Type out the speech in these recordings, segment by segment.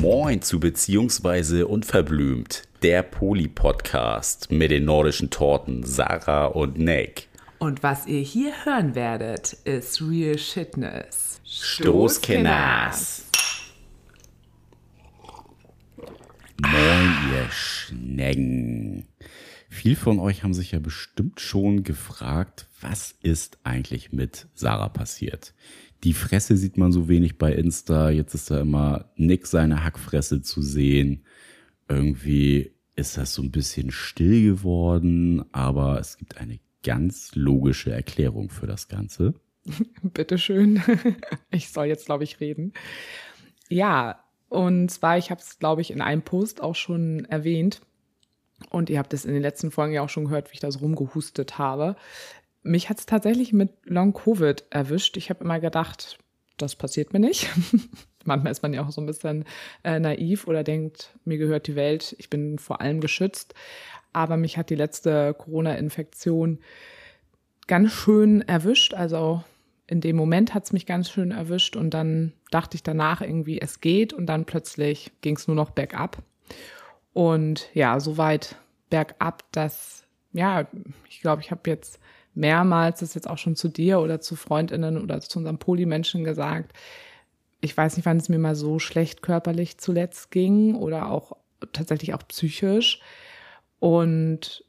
Moin zu Beziehungsweise Unverblümt, der Poli-Podcast mit den nordischen Torten Sarah und Nick. Und was ihr hier hören werdet, ist Real Shitness. Stoßkenners. Moin, ihr Schnecken. Viel von euch haben sich ja bestimmt schon gefragt, was ist eigentlich mit Sarah passiert? Die Fresse sieht man so wenig bei Insta. Jetzt ist da immer Nick seine Hackfresse zu sehen. Irgendwie ist das so ein bisschen still geworden, aber es gibt eine ganz logische Erklärung für das Ganze. Bitteschön. Ich soll jetzt, glaube ich, reden. Ja, und zwar, ich habe es, glaube ich, in einem Post auch schon erwähnt. Und ihr habt es in den letzten Folgen ja auch schon gehört, wie ich da so rumgehustet habe. Mich hat es tatsächlich mit Long Covid erwischt. Ich habe immer gedacht, das passiert mir nicht. Manchmal ist man ja auch so ein bisschen äh, naiv oder denkt, mir gehört die Welt, ich bin vor allem geschützt. Aber mich hat die letzte Corona-Infektion ganz schön erwischt. Also in dem Moment hat es mich ganz schön erwischt und dann dachte ich danach irgendwie, es geht und dann plötzlich ging es nur noch bergab. Und ja, so weit bergab, dass, ja, ich glaube, ich habe jetzt mehrmals das jetzt auch schon zu dir oder zu Freundinnen oder zu unserem Polymenschen gesagt. Ich weiß nicht, wann es mir mal so schlecht körperlich zuletzt ging oder auch tatsächlich auch psychisch. Und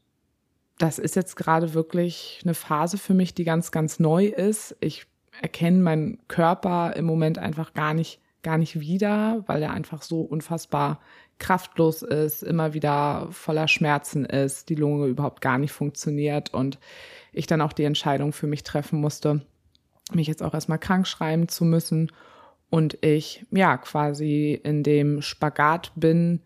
das ist jetzt gerade wirklich eine Phase für mich, die ganz, ganz neu ist. Ich erkenne meinen Körper im Moment einfach gar nicht, gar nicht wieder, weil er einfach so unfassbar kraftlos ist, immer wieder voller Schmerzen ist, die Lunge überhaupt gar nicht funktioniert und ich dann auch die Entscheidung für mich treffen musste, mich jetzt auch erstmal krank schreiben zu müssen und ich ja quasi in dem Spagat bin,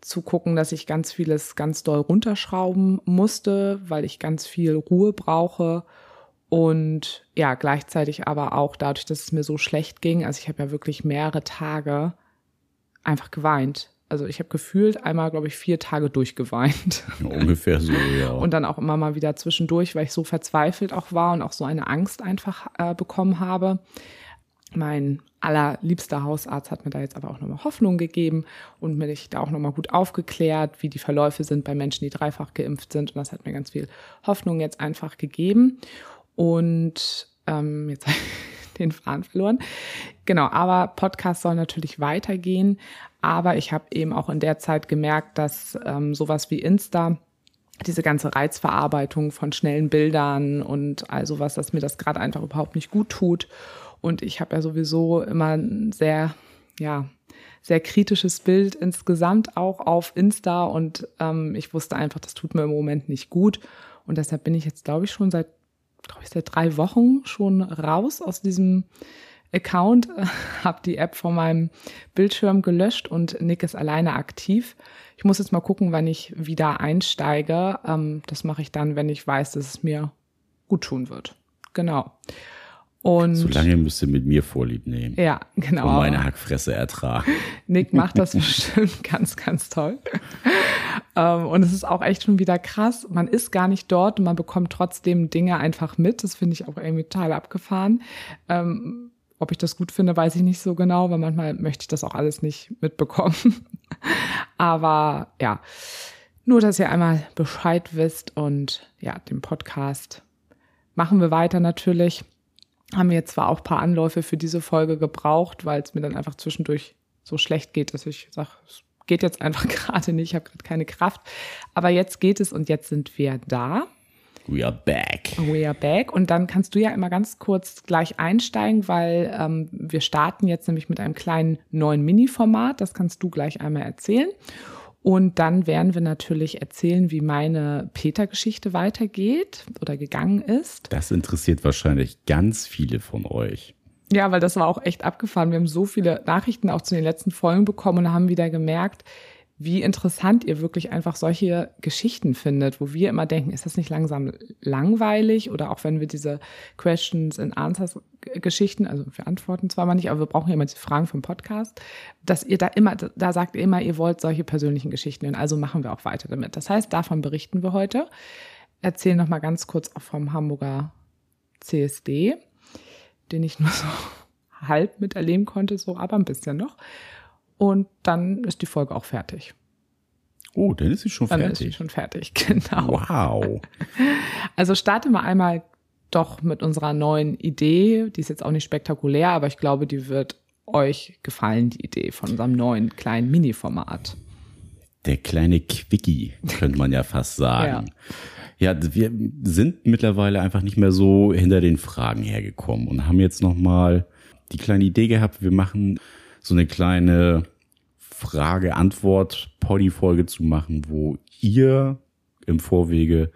zu gucken, dass ich ganz vieles ganz doll runterschrauben musste, weil ich ganz viel Ruhe brauche und ja, gleichzeitig aber auch dadurch, dass es mir so schlecht ging, also ich habe ja wirklich mehrere Tage einfach geweint. Also ich habe gefühlt einmal, glaube ich, vier Tage durchgeweint. ungefähr so, ja. Und dann auch immer mal wieder zwischendurch, weil ich so verzweifelt auch war und auch so eine Angst einfach äh, bekommen habe. Mein allerliebster Hausarzt hat mir da jetzt aber auch nochmal Hoffnung gegeben und mich da auch nochmal gut aufgeklärt, wie die Verläufe sind bei Menschen, die dreifach geimpft sind. Und das hat mir ganz viel Hoffnung jetzt einfach gegeben. Und ähm, jetzt den Faden verloren. Genau, aber Podcast soll natürlich weitergehen. Aber ich habe eben auch in der Zeit gemerkt, dass ähm, sowas wie Insta diese ganze Reizverarbeitung von schnellen Bildern und all sowas, dass mir das gerade einfach überhaupt nicht gut tut. Und ich habe ja sowieso immer ein sehr, ja, sehr kritisches Bild insgesamt auch auf Insta und ähm, ich wusste einfach, das tut mir im Moment nicht gut. Und deshalb bin ich jetzt, glaube ich, schon seit, glaube ich, seit drei Wochen schon raus aus diesem Account, habe die App von meinem Bildschirm gelöscht und Nick ist alleine aktiv. Ich muss jetzt mal gucken, wann ich wieder einsteige. Ähm, das mache ich dann, wenn ich weiß, dass es mir gut tun wird. Genau. Und Solange müsst ihr mit mir Vorlieb nehmen. Ja, genau. Und meine Hackfresse ertragen. Nick macht das bestimmt ganz, ganz toll. Ähm, und es ist auch echt schon wieder krass. Man ist gar nicht dort und man bekommt trotzdem Dinge einfach mit. Das finde ich auch irgendwie total abgefahren. Ähm, ob ich das gut finde, weiß ich nicht so genau, weil manchmal möchte ich das auch alles nicht mitbekommen. Aber ja, nur, dass ihr einmal Bescheid wisst und ja, den Podcast machen wir weiter natürlich haben wir jetzt zwar auch paar Anläufe für diese Folge gebraucht, weil es mir dann einfach zwischendurch so schlecht geht, dass ich sage, es geht jetzt einfach gerade nicht, ich habe gerade keine Kraft. Aber jetzt geht es und jetzt sind wir da. We are back. We are back. Und dann kannst du ja immer ganz kurz gleich einsteigen, weil ähm, wir starten jetzt nämlich mit einem kleinen neuen Mini-Format. Das kannst du gleich einmal erzählen. Und dann werden wir natürlich erzählen, wie meine Peter-Geschichte weitergeht oder gegangen ist. Das interessiert wahrscheinlich ganz viele von euch. Ja, weil das war auch echt abgefahren. Wir haben so viele Nachrichten auch zu den letzten Folgen bekommen und haben wieder gemerkt, wie interessant ihr wirklich einfach solche Geschichten findet, wo wir immer denken, ist das nicht langsam langweilig? Oder auch wenn wir diese Questions and Answers Geschichten, also wir antworten zwar mal nicht, aber wir brauchen ja immer die Fragen vom Podcast, dass ihr da immer, da sagt ihr immer, ihr wollt solche persönlichen Geschichten und also machen wir auch weiter damit. Das heißt, davon berichten wir heute. Erzählen noch mal ganz kurz auch vom Hamburger CSD, den ich nur so halb miterleben konnte, so aber ein bisschen noch. Und dann ist die Folge auch fertig. Oh, dann ist sie schon Dann fertig. ist sie schon fertig, genau. Wow. Also starten wir einmal doch mit unserer neuen Idee. Die ist jetzt auch nicht spektakulär, aber ich glaube, die wird euch gefallen, die Idee von unserem neuen kleinen Mini-Format. Der kleine Quickie, könnte man ja fast sagen. Ja. wir sind mittlerweile einfach nicht mehr so hinter den Fragen hergekommen und haben jetzt nochmal die kleine Idee gehabt, wir machen so eine kleine Frage-Antwort-Poddy-Folge zu machen, wo ihr im Vorwege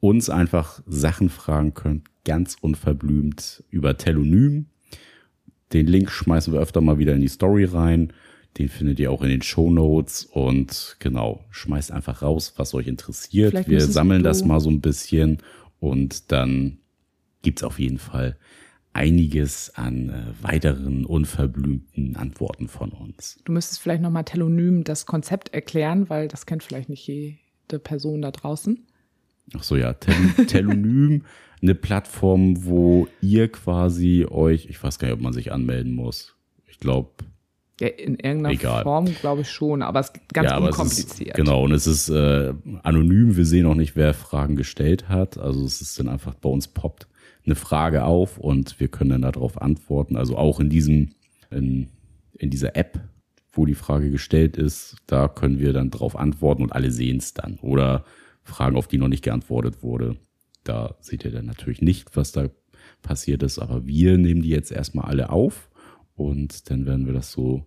uns einfach Sachen fragen könnt, ganz unverblümt über Telonym. Den Link schmeißen wir öfter mal wieder in die Story rein. Den findet ihr auch in den Show Notes und genau, schmeißt einfach raus, was euch interessiert. Vielleicht Wir sammeln das mal so ein bisschen und dann gibt's auf jeden Fall einiges an äh, weiteren unverblümten Antworten von uns. Du müsstest vielleicht nochmal Telonym das Konzept erklären, weil das kennt vielleicht nicht jede Person da draußen. Ach so, ja, Tel Telonym, eine Plattform, wo ihr quasi euch, ich weiß gar nicht, ob man sich anmelden muss. Ich glaube, Ja, in irgendeiner Egal. Form glaube ich schon, aber es ist ganz ja, unkompliziert. ist, genau, und es ist äh, anonym. Wir sehen auch nicht, wer Fragen gestellt hat. Also es ist dann einfach bei uns poppt eine Frage auf und wir können dann darauf antworten. Also auch in diesem, in, in dieser App, wo die Frage gestellt ist, da können wir dann drauf antworten und alle sehen es dann. Oder Fragen, auf die noch nicht geantwortet wurde. Da seht ihr dann natürlich nicht, was da passiert ist, aber wir nehmen die jetzt erstmal alle auf und dann werden wir das so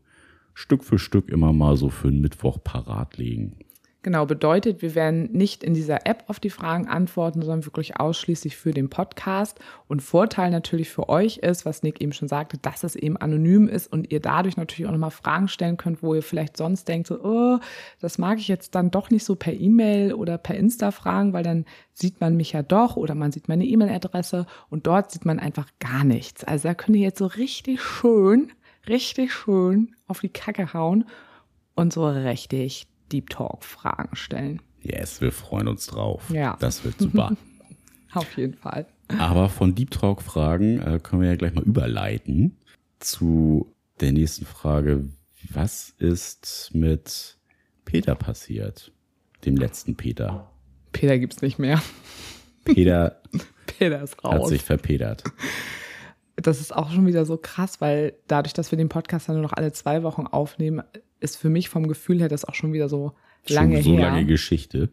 Stück für Stück immer mal so für einen Mittwoch parat legen. Genau, bedeutet, wir werden nicht in dieser App auf die Fragen antworten, sondern wirklich ausschließlich für den Podcast. Und Vorteil natürlich für euch ist, was Nick eben schon sagte, dass es eben anonym ist und ihr dadurch natürlich auch nochmal Fragen stellen könnt, wo ihr vielleicht sonst denkt, so, oh, das mag ich jetzt dann doch nicht so per E-Mail oder per Insta fragen, weil dann sieht man mich ja doch oder man sieht meine E-Mail-Adresse und dort sieht man einfach gar nichts. Also da könnt ihr jetzt so richtig schön, richtig schön auf die Kacke hauen und so richtig Deep Talk Fragen stellen. Yes, wir freuen uns drauf. Ja. Das wird super. Auf jeden Fall. Aber von Deep Talk Fragen äh, können wir ja gleich mal überleiten zu der nächsten Frage. Was ist mit Peter passiert? Dem letzten Peter. Peter gibt's nicht mehr. Peter Peter ist hat raus. sich verpedert. Das ist auch schon wieder so krass, weil dadurch, dass wir den Podcast dann nur noch alle zwei Wochen aufnehmen, ist für mich vom Gefühl her das auch schon wieder so lange Schon so her. lange Geschichte.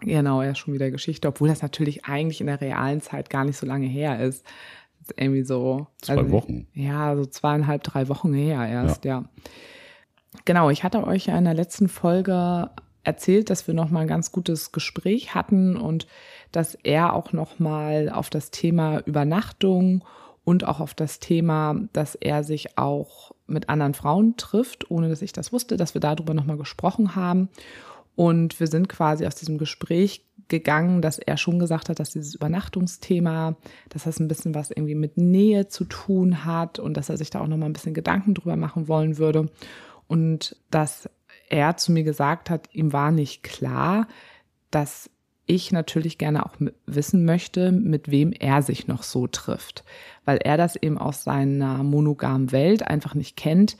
Genau, ja, schon wieder Geschichte, obwohl das natürlich eigentlich in der realen Zeit gar nicht so lange her ist. Ist irgendwie so. Zwei nicht, Wochen. Ja, so zweieinhalb, drei Wochen her erst, ja. Genau, ich hatte euch ja in der letzten Folge erzählt, dass wir nochmal ein ganz gutes Gespräch hatten und dass er auch nochmal auf das Thema Übernachtung und auch auf das Thema, dass er sich auch mit anderen Frauen trifft, ohne dass ich das wusste, dass wir darüber nochmal gesprochen haben. Und wir sind quasi aus diesem Gespräch gegangen, dass er schon gesagt hat, dass dieses Übernachtungsthema, dass das ein bisschen was irgendwie mit Nähe zu tun hat und dass er sich da auch nochmal ein bisschen Gedanken drüber machen wollen würde. Und dass er zu mir gesagt hat, ihm war nicht klar, dass ich natürlich gerne auch wissen möchte, mit wem er sich noch so trifft, weil er das eben aus seiner monogamen Welt einfach nicht kennt,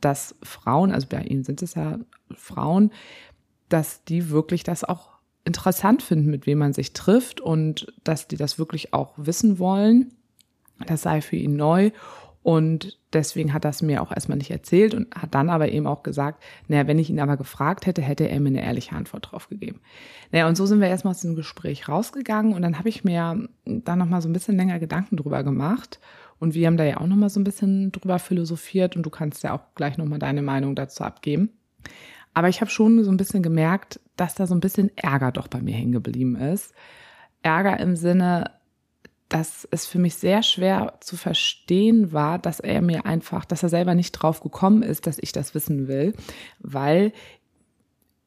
dass Frauen, also bei ihm sind es ja Frauen, dass die wirklich das auch interessant finden, mit wem man sich trifft und dass die das wirklich auch wissen wollen. Das sei für ihn neu. Und deswegen hat das mir auch erstmal nicht erzählt und hat dann aber eben auch gesagt, naja, wenn ich ihn aber gefragt hätte, hätte er mir eine ehrliche Antwort drauf gegeben. Naja, und so sind wir erstmal aus dem Gespräch rausgegangen und dann habe ich mir da nochmal so ein bisschen länger Gedanken drüber gemacht. Und wir haben da ja auch nochmal so ein bisschen drüber philosophiert und du kannst ja auch gleich nochmal deine Meinung dazu abgeben. Aber ich habe schon so ein bisschen gemerkt, dass da so ein bisschen Ärger doch bei mir hängen geblieben ist. Ärger im Sinne, dass es für mich sehr schwer zu verstehen war, dass er mir einfach, dass er selber nicht drauf gekommen ist, dass ich das wissen will, weil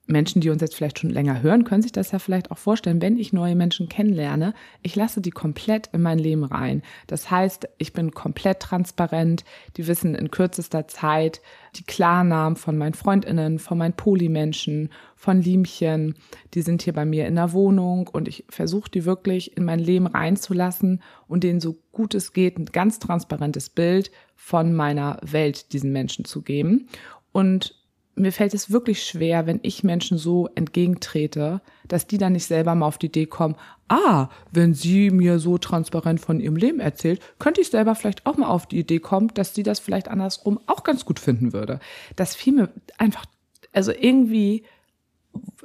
Menschen, die uns jetzt vielleicht schon länger hören, können sich das ja vielleicht auch vorstellen, wenn ich neue Menschen kennenlerne, ich lasse die komplett in mein Leben rein. Das heißt, ich bin komplett transparent, die wissen in kürzester Zeit die Klarnamen von meinen Freundinnen, von meinen Polymenschen, von Liemchen, die sind hier bei mir in der Wohnung und ich versuche die wirklich in mein Leben reinzulassen und denen so gut es geht ein ganz transparentes Bild von meiner Welt diesen Menschen zu geben. Und mir fällt es wirklich schwer, wenn ich Menschen so entgegentrete, dass die dann nicht selber mal auf die Idee kommen, ah, wenn sie mir so transparent von ihrem Leben erzählt, könnte ich selber vielleicht auch mal auf die Idee kommen, dass sie das vielleicht andersrum auch ganz gut finden würde. Das fiel mir einfach, also irgendwie,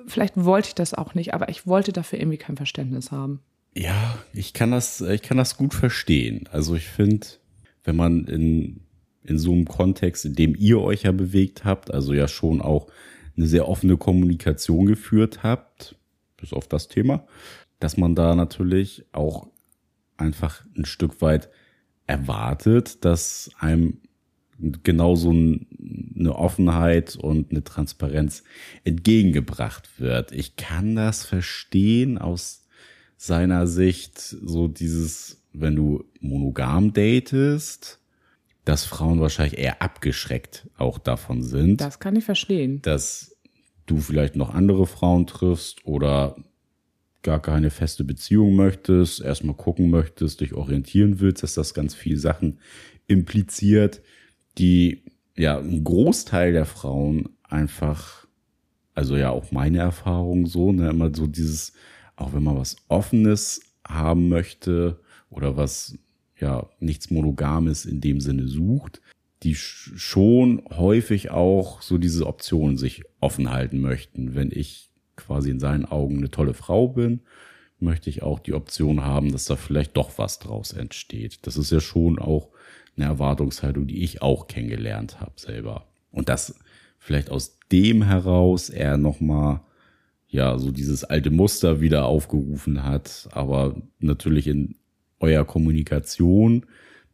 vielleicht wollte ich das auch nicht, aber ich wollte dafür irgendwie kein Verständnis haben. Ja, ich kann das, ich kann das gut verstehen. Also ich finde, wenn man in in so einem Kontext, in dem ihr euch ja bewegt habt, also ja schon auch eine sehr offene Kommunikation geführt habt, bis auf das Thema, dass man da natürlich auch einfach ein Stück weit erwartet, dass einem genauso eine Offenheit und eine Transparenz entgegengebracht wird. Ich kann das verstehen aus seiner Sicht, so dieses, wenn du monogam datest, dass Frauen wahrscheinlich eher abgeschreckt auch davon sind. Das kann ich verstehen. Dass du vielleicht noch andere Frauen triffst oder gar keine feste Beziehung möchtest, erstmal gucken möchtest, dich orientieren willst, dass das ganz viele Sachen impliziert, die ja ein Großteil der Frauen einfach, also ja auch meine Erfahrung so, ne, immer so dieses, auch wenn man was Offenes haben möchte oder was ja nichts Monogames in dem Sinne sucht, die schon häufig auch so diese Optionen sich offen halten möchten. Wenn ich quasi in seinen Augen eine tolle Frau bin, möchte ich auch die Option haben, dass da vielleicht doch was draus entsteht. Das ist ja schon auch eine Erwartungshaltung, die ich auch kennengelernt habe selber. Und das vielleicht aus dem heraus er nochmal ja so dieses alte Muster wieder aufgerufen hat, aber natürlich in eurer Kommunikation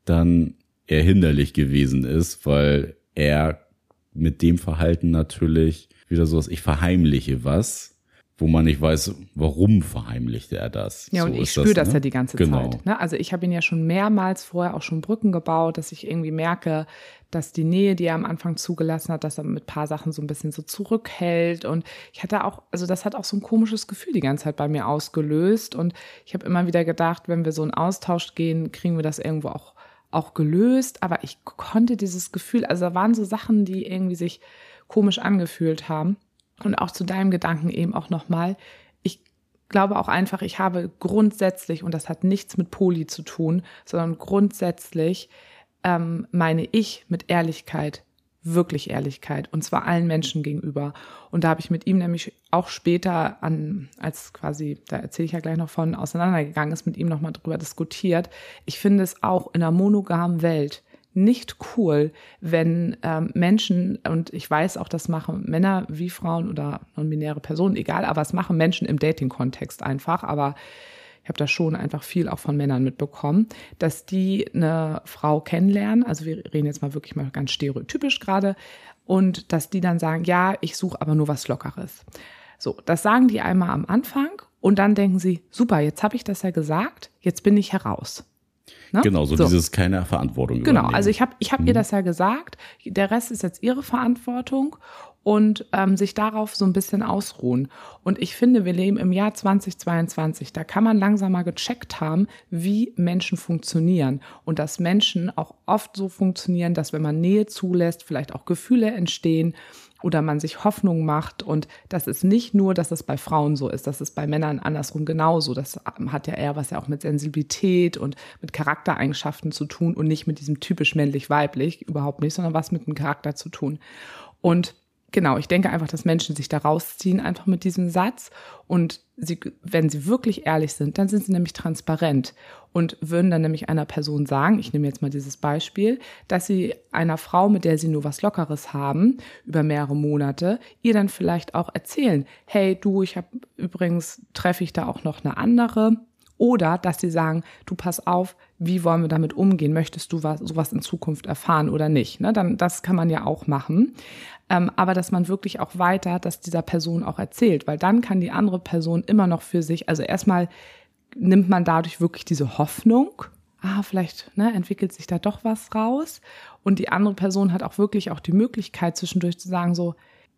dann eher hinderlich gewesen ist, weil er mit dem Verhalten natürlich wieder so was, ich verheimliche was, wo man nicht weiß, warum verheimlichte er das. Ja, so und ich spüre das, ne? das ja die ganze genau. Zeit. Ne? Also ich habe ihn ja schon mehrmals vorher auch schon Brücken gebaut, dass ich irgendwie merke, dass die Nähe, die er am Anfang zugelassen hat, dass er mit paar Sachen so ein bisschen so zurückhält. Und ich hatte auch, also das hat auch so ein komisches Gefühl die ganze Zeit bei mir ausgelöst. Und ich habe immer wieder gedacht, wenn wir so einen Austausch gehen, kriegen wir das irgendwo auch, auch gelöst. Aber ich konnte dieses Gefühl, also da waren so Sachen, die irgendwie sich komisch angefühlt haben. Und auch zu deinem Gedanken eben auch nochmal, ich glaube auch einfach, ich habe grundsätzlich, und das hat nichts mit Poli zu tun, sondern grundsätzlich ähm, meine ich mit Ehrlichkeit wirklich Ehrlichkeit und zwar allen Menschen gegenüber. Und da habe ich mit ihm nämlich auch später an, als quasi, da erzähle ich ja gleich noch von, auseinandergegangen ist, mit ihm nochmal drüber diskutiert. Ich finde es auch in einer monogamen Welt nicht cool, wenn ähm, Menschen, und ich weiß auch, das machen Männer wie Frauen oder non-binäre Personen, egal, aber es machen Menschen im Dating-Kontext einfach, aber ich habe da schon einfach viel auch von Männern mitbekommen, dass die eine Frau kennenlernen, also wir reden jetzt mal wirklich mal ganz stereotypisch gerade, und dass die dann sagen, ja, ich suche aber nur was Lockeres. So, das sagen die einmal am Anfang und dann denken sie, super, jetzt habe ich das ja gesagt, jetzt bin ich heraus. Ne? Genau, so, so, dieses keine Verantwortung. Genau, übernehmen. also ich habe ich hab mhm. ihr das ja gesagt. Der Rest ist jetzt ihre Verantwortung und ähm, sich darauf so ein bisschen ausruhen. Und ich finde, wir leben im Jahr 2022. Da kann man langsam mal gecheckt haben, wie Menschen funktionieren und dass Menschen auch oft so funktionieren, dass wenn man Nähe zulässt, vielleicht auch Gefühle entstehen oder man sich Hoffnung macht. Und das ist nicht nur, dass es bei Frauen so ist, das ist bei Männern andersrum genauso. Das hat ja eher was ja auch mit Sensibilität und mit Charaktereigenschaften zu tun und nicht mit diesem typisch männlich-weiblich, überhaupt nicht, sondern was mit dem Charakter zu tun. Und genau, ich denke einfach, dass Menschen sich da rausziehen, einfach mit diesem Satz. Und sie, wenn sie wirklich ehrlich sind, dann sind sie nämlich transparent und würden dann nämlich einer Person sagen, ich nehme jetzt mal dieses Beispiel, dass sie einer Frau, mit der sie nur was Lockeres haben, über mehrere Monate, ihr dann vielleicht auch erzählen, hey du, ich habe übrigens, treffe ich da auch noch eine andere. Oder dass sie sagen, du pass auf, wie wollen wir damit umgehen? Möchtest du was, sowas in Zukunft erfahren oder nicht? Ne? Dann, das kann man ja auch machen. Ähm, aber dass man wirklich auch weiter dass dieser Person auch erzählt, weil dann kann die andere Person immer noch für sich, also erstmal nimmt man dadurch wirklich diese Hoffnung, ah, vielleicht ne, entwickelt sich da doch was raus. Und die andere Person hat auch wirklich auch die Möglichkeit zwischendurch zu sagen, so,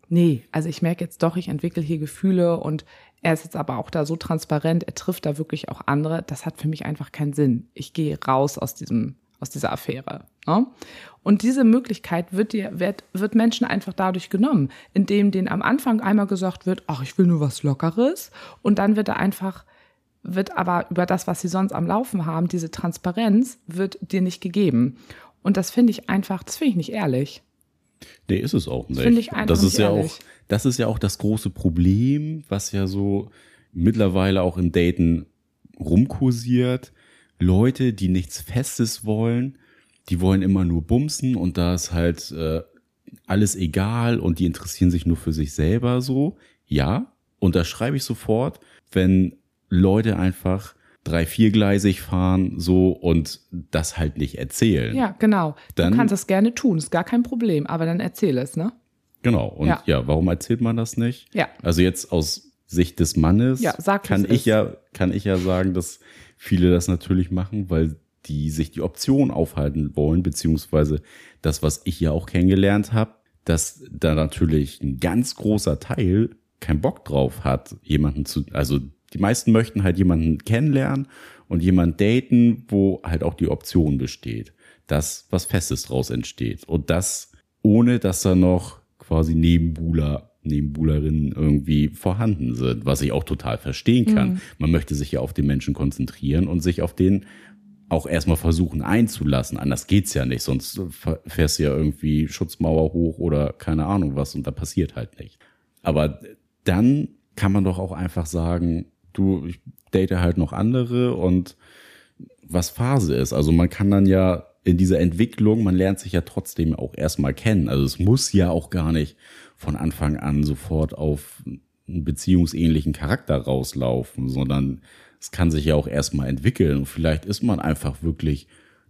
nee, also ich merke jetzt doch, ich entwickle hier Gefühle und er ist jetzt aber auch da so transparent, er trifft da wirklich auch andere. Das hat für mich einfach keinen Sinn. Ich gehe raus aus diesem, aus dieser Affäre. Ne? Und diese Möglichkeit wird dir, wird, wird Menschen einfach dadurch genommen, indem denen am Anfang einmal gesagt wird, ach, ich will nur was Lockeres. Und dann wird er einfach, wird aber über das, was sie sonst am Laufen haben, diese Transparenz wird dir nicht gegeben. Und das finde ich einfach, das finde ich nicht ehrlich. Nee, ist es auch nicht. Finde ich einfach das ist nicht ja ehrlich. auch, das ist ja auch das große Problem, was ja so mittlerweile auch im Daten rumkursiert. Leute, die nichts Festes wollen, die wollen immer nur bumsen und da ist halt äh, alles egal und die interessieren sich nur für sich selber so. Ja, unterschreibe ich sofort, wenn Leute einfach drei, viergleisig fahren so und das halt nicht erzählen. Ja, genau. Dann- du kannst das gerne tun, ist gar kein Problem, aber dann erzähl es, ne? Genau. Und ja. Ja. warum erzählt man das nicht? Ja. Also jetzt aus Sicht des Mannes Ja, sag, kann ich ist. ja, kann ich ja sagen, dass viele das natürlich machen, weil die sich die Option aufhalten wollen, beziehungsweise das, was ich ja auch kennengelernt habe, dass da natürlich ein ganz großer Teil keinen Bock drauf hat, jemanden zu, also die meisten möchten halt jemanden kennenlernen und jemanden daten, wo halt auch die Option besteht, dass was Festes draus entsteht. Und das ohne, dass da noch quasi Nebenbuhler, Nebenbuhlerinnen irgendwie vorhanden sind, was ich auch total verstehen kann. Man möchte sich ja auf den Menschen konzentrieren und sich auf den auch erstmal versuchen einzulassen. Anders geht's ja nicht, sonst fährst du ja irgendwie Schutzmauer hoch oder keine Ahnung was und da passiert halt nicht. Aber dann kann man doch auch einfach sagen, du, ich date halt noch andere und was Phase ist. Also man kann dann ja in dieser Entwicklung, man lernt sich ja trotzdem auch erstmal kennen. Also es muss ja auch gar nicht von Anfang an sofort auf einen beziehungsähnlichen Charakter rauslaufen, sondern es kann sich ja auch erstmal entwickeln. Und vielleicht ist man einfach wirklich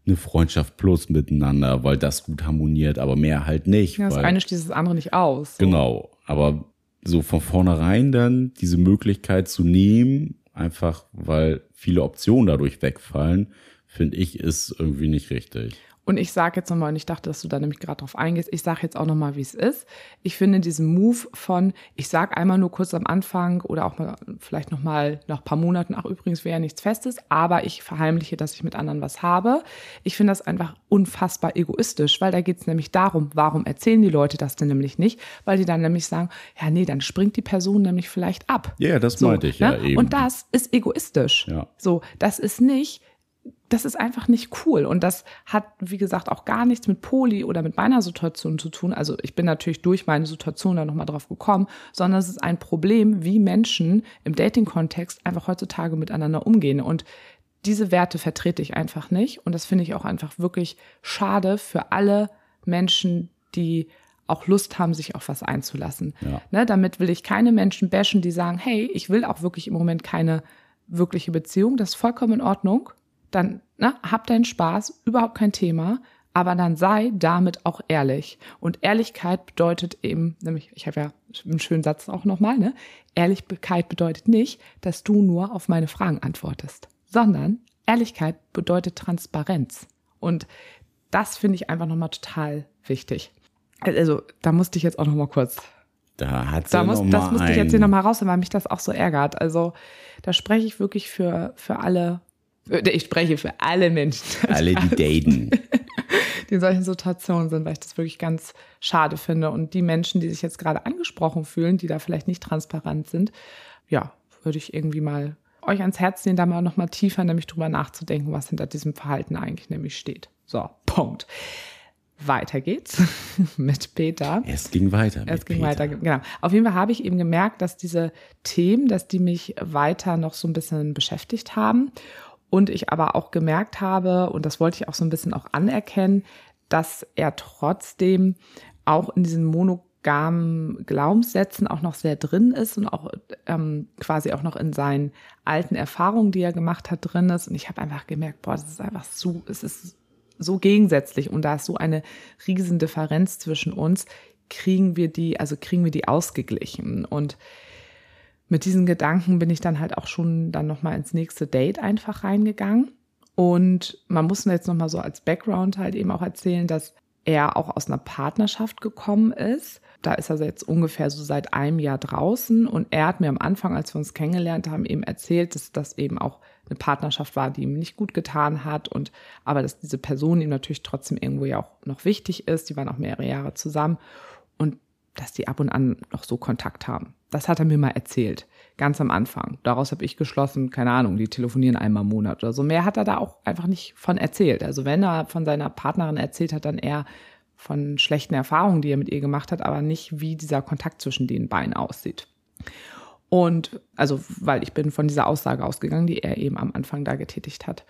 eine Freundschaft plus miteinander, weil das gut harmoniert, aber mehr halt nicht. Ja, das weil, eine schließt das andere nicht aus. So. Genau, aber so von vornherein dann diese Möglichkeit zu nehmen, einfach weil viele Optionen dadurch wegfallen, finde ich, ist irgendwie nicht richtig. Und ich sage jetzt nochmal, und ich dachte, dass du da nämlich gerade drauf eingehst, ich sage jetzt auch nochmal, wie es ist. Ich finde diesen Move von, ich sage einmal nur kurz am Anfang oder auch mal vielleicht nochmal nach ein paar Monaten, ach übrigens wäre ja nichts Festes, aber ich verheimliche, dass ich mit anderen was habe. Ich finde das einfach unfassbar egoistisch, weil da geht es nämlich darum, warum erzählen die Leute das denn nämlich nicht? Weil die dann nämlich sagen, ja nee, dann springt die Person nämlich vielleicht ab. Ja, das meinte ich ja eben. Und das ist egoistisch. Ja. So, das ist nicht, das ist einfach nicht cool. Und das hat, wie gesagt, auch gar nichts mit Poli oder mit meiner Situation zu tun. Also ich bin natürlich durch meine Situation da nochmal drauf gekommen, sondern es ist ein Problem, wie Menschen im Dating-Kontext einfach heutzutage miteinander umgehen. Und diese Werte vertrete ich einfach nicht. Und das finde ich auch einfach wirklich schade für alle Menschen, die auch Lust haben, sich auf was einzulassen. Ja. Ne, damit will ich keine Menschen bashen, die sagen, hey, ich will auch wirklich im Moment keine wirkliche Beziehung. Das ist vollkommen in Ordnung. Dann ne, hab deinen Spaß, überhaupt kein Thema. Aber dann sei damit auch ehrlich. Und Ehrlichkeit bedeutet eben, nämlich, ich habe ja einen schönen Satz auch nochmal, ne? Ehrlichkeit bedeutet nicht, dass du nur auf meine Fragen antwortest, sondern Ehrlichkeit bedeutet Transparenz. Und das finde ich einfach nochmal total wichtig. Also, da musste ich jetzt auch nochmal kurz Da hat sie da muss, noch das musste ich jetzt hier nochmal raus, weil mich das auch so ärgert. Also da spreche ich wirklich für, für alle, ich spreche für alle Menschen, alle, die daten. die in solchen Situationen sind, weil ich das wirklich ganz schade finde. Und die Menschen, die sich jetzt gerade angesprochen fühlen, die da vielleicht nicht transparent sind, ja, würde ich irgendwie mal euch ans Herz nehmen, da mal nochmal tiefer nämlich drüber nachzudenken, was hinter diesem Verhalten eigentlich nämlich steht. So, Punkt. Weiter geht's mit Peter. Es ging weiter. Es mit ging Peter. weiter, genau. Auf jeden Fall habe ich eben gemerkt, dass diese Themen, dass die mich weiter noch so ein bisschen beschäftigt haben. Und ich aber auch gemerkt habe, und das wollte ich auch so ein bisschen auch anerkennen, dass er trotzdem auch in diesen Glaubenssätzen auch noch sehr drin ist und auch ähm, quasi auch noch in seinen alten Erfahrungen, die er gemacht hat, drin ist. Und ich habe einfach gemerkt, boah, das ist einfach so, es ist so gegensätzlich und da ist so eine riesen Differenz zwischen uns. Kriegen wir die, also kriegen wir die ausgeglichen und mit diesen Gedanken bin ich dann halt auch schon dann nochmal ins nächste Date einfach reingegangen. Und man muss jetzt nochmal so als Background halt eben auch erzählen, dass er auch aus einer Partnerschaft gekommen ist. Da ist er jetzt ungefähr so seit einem Jahr draußen und er hat mir am Anfang, als wir uns kennengelernt haben, eben erzählt, dass das eben auch eine Partnerschaft war, die ihm nicht gut getan hat und aber dass diese Person ihm natürlich trotzdem irgendwo ja auch noch wichtig ist. Die waren auch mehrere Jahre zusammen und dass die ab und an noch so Kontakt haben. Das hat er mir mal erzählt, ganz am Anfang. Daraus habe ich geschlossen, keine Ahnung, die telefonieren einmal im Monat oder so. Mehr hat er da auch einfach nicht von erzählt. Also wenn er von seiner Partnerin erzählt hat, dann eher von schlechten Erfahrungen, die er mit ihr gemacht hat, aber nicht, wie dieser Kontakt zwischen den beiden aussieht. Und also, weil ich bin von dieser Aussage ausgegangen, die er eben am Anfang da getätigt hat.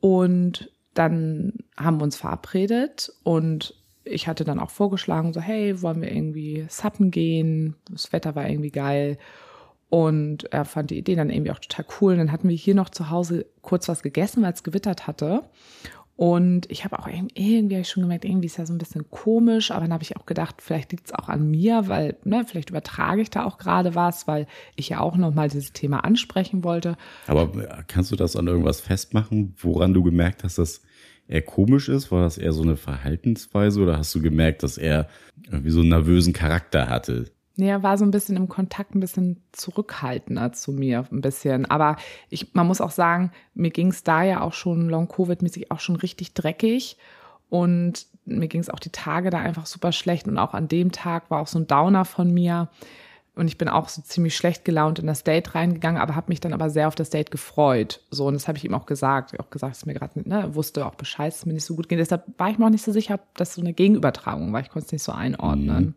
Und dann haben wir uns verabredet und ich hatte dann auch vorgeschlagen, so, hey, wollen wir irgendwie sappen gehen? Das Wetter war irgendwie geil. Und er fand die Idee dann irgendwie auch total cool. Und dann hatten wir hier noch zu Hause kurz was gegessen, weil es gewittert hatte. Und ich habe auch irgendwie, hab schon gemerkt, irgendwie ist ja so ein bisschen komisch, aber dann habe ich auch gedacht, vielleicht liegt es auch an mir, weil, ne, vielleicht übertrage ich da auch gerade was, weil ich ja auch nochmal dieses Thema ansprechen wollte. Aber kannst du das an irgendwas festmachen, woran du gemerkt hast, dass er komisch ist? War das eher so eine Verhaltensweise oder hast du gemerkt, dass er irgendwie so einen nervösen Charakter hatte? Nee, er war so ein bisschen im Kontakt, ein bisschen zurückhaltender zu mir, ein bisschen. Aber ich, man muss auch sagen, mir ging es da ja auch schon Long-Covid-mäßig auch schon richtig dreckig. Und mir ging es auch die Tage da einfach super schlecht. Und auch an dem Tag war auch so ein Downer von mir. Und ich bin auch so ziemlich schlecht gelaunt in das Date reingegangen, aber habe mich dann aber sehr auf das Date gefreut. So, und das habe ich ihm auch gesagt. Ich auch gesagt, dass mir gerade, ne, wusste auch Bescheid, dass es mir nicht so gut geht. Deshalb war ich mir auch nicht so sicher, ob das so eine Gegenübertragung war. Ich konnte es nicht so einordnen. Mhm.